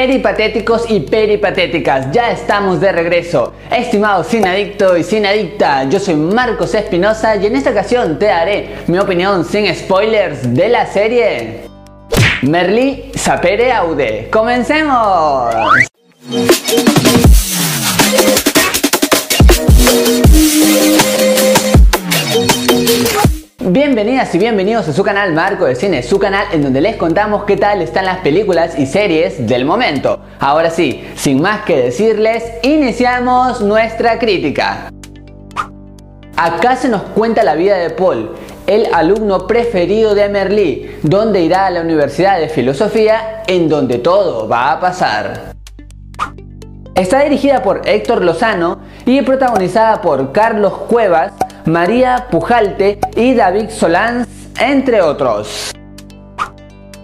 Peripatéticos y peripatéticas, ya estamos de regreso. Estimado sin adicto y sin adicta, yo soy Marcos Espinosa y en esta ocasión te daré mi opinión sin spoilers de la serie Merlí Sapere Aude. ¡Comencemos! Bienvenidas y bienvenidos a su canal Marco de Cine, su canal en donde les contamos qué tal están las películas y series del momento. Ahora sí, sin más que decirles, iniciamos nuestra crítica. Acá se nos cuenta la vida de Paul, el alumno preferido de Merlí, donde irá a la Universidad de Filosofía en donde todo va a pasar. Está dirigida por Héctor Lozano y protagonizada por Carlos Cuevas, María Pujalte y David Solans, entre otros.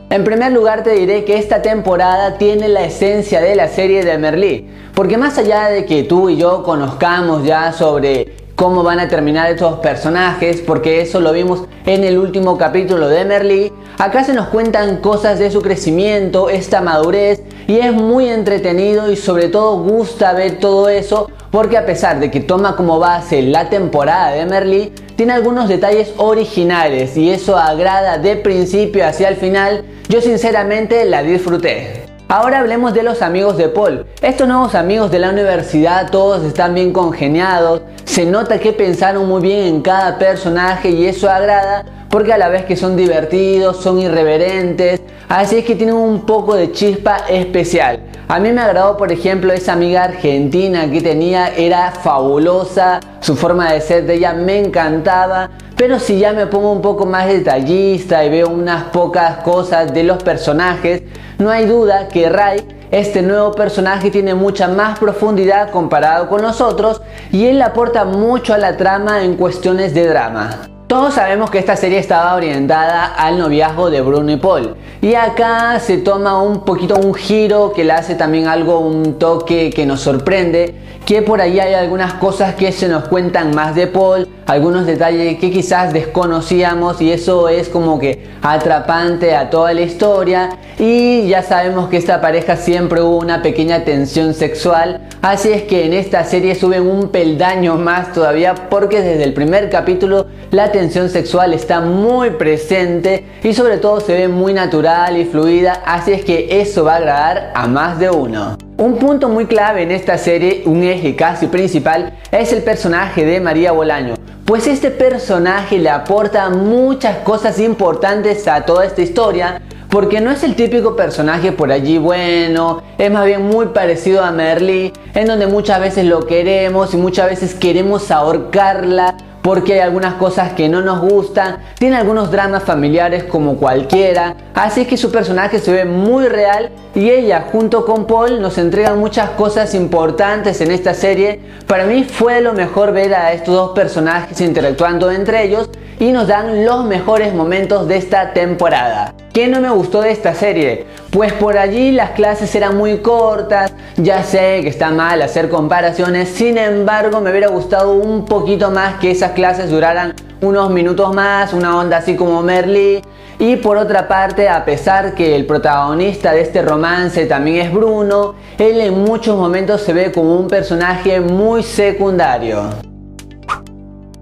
En primer lugar te diré que esta temporada tiene la esencia de la serie de Merlí, porque más allá de que tú y yo conozcamos ya sobre cómo van a terminar estos personajes, porque eso lo vimos en el último capítulo de Merlí, acá se nos cuentan cosas de su crecimiento, esta madurez, y es muy entretenido y sobre todo gusta ver todo eso porque a pesar de que toma como base la temporada de Merlí, tiene algunos detalles originales y eso agrada de principio hacia el final, yo sinceramente la disfruté. Ahora hablemos de los amigos de Paul. Estos nuevos amigos de la universidad todos están bien congeniados, se nota que pensaron muy bien en cada personaje y eso agrada porque a la vez que son divertidos, son irreverentes, así es que tienen un poco de chispa especial. A mí me agradó, por ejemplo, esa amiga argentina que tenía, era fabulosa, su forma de ser de ella me encantaba, pero si ya me pongo un poco más detallista y veo unas pocas cosas de los personajes, no hay duda que Ray este nuevo personaje tiene mucha más profundidad comparado con los otros y él aporta mucho a la trama en cuestiones de drama. Todos sabemos que esta serie estaba orientada al noviazgo de Bruno y Paul. Y acá se toma un poquito un giro que le hace también algo, un toque que nos sorprende. Que por ahí hay algunas cosas que se nos cuentan más de Paul, algunos detalles que quizás desconocíamos y eso es como que atrapante a toda la historia. Y ya sabemos que esta pareja siempre hubo una pequeña tensión sexual. Así es que en esta serie suben un peldaño más todavía porque desde el primer capítulo la tensión sexual está muy presente y sobre todo se ve muy natural y fluida, así es que eso va a agradar a más de uno. Un punto muy clave en esta serie, un eje casi principal, es el personaje de María Bolaño, pues este personaje le aporta muchas cosas importantes a toda esta historia, porque no es el típico personaje por allí bueno, es más bien muy parecido a Merly, en donde muchas veces lo queremos y muchas veces queremos ahorcarla porque hay algunas cosas que no nos gustan, tiene algunos dramas familiares como cualquiera, así que su personaje se ve muy real y ella junto con Paul nos entregan muchas cosas importantes en esta serie. Para mí fue lo mejor ver a estos dos personajes interactuando entre ellos y nos dan los mejores momentos de esta temporada. ¿Qué no me gustó de esta serie? Pues por allí las clases eran muy cortas, ya sé que está mal hacer comparaciones, sin embargo me hubiera gustado un poquito más que esas clases duraran unos minutos más, una onda así como Merly. Y por otra parte, a pesar que el protagonista de este romance también es Bruno, él en muchos momentos se ve como un personaje muy secundario.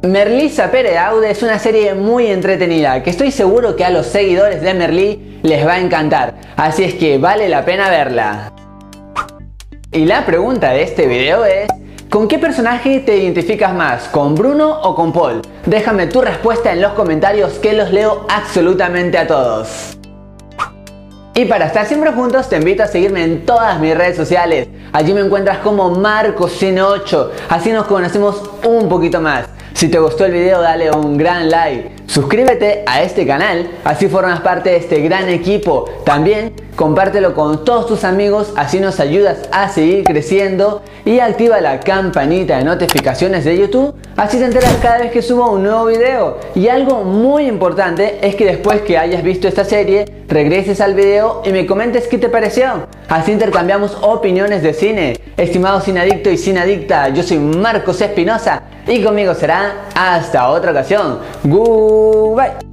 Merlí Sapere Aude es una serie muy entretenida que estoy seguro que a los seguidores de Merlí les va a encantar, así es que vale la pena verla. Y la pregunta de este video es, ¿con qué personaje te identificas más? ¿Con Bruno o con Paul? Déjame tu respuesta en los comentarios que los leo absolutamente a todos. Y para estar siempre juntos te invito a seguirme en todas mis redes sociales. Allí me encuentras como MarcosN8, así nos conocemos un poquito más. Si te gustó el video dale un gran like, suscríbete a este canal, así formas parte de este gran equipo. También compártelo con todos tus amigos, así nos ayudas a seguir creciendo y activa la campanita de notificaciones de YouTube, así te enteras cada vez que subo un nuevo video. Y algo muy importante es que después que hayas visto esta serie, regreses al video y me comentes qué te pareció. Así intercambiamos opiniones de cine. Estimado adicto y adicta, yo soy Marcos Espinosa y conmigo será hasta otra ocasión. Goodbye.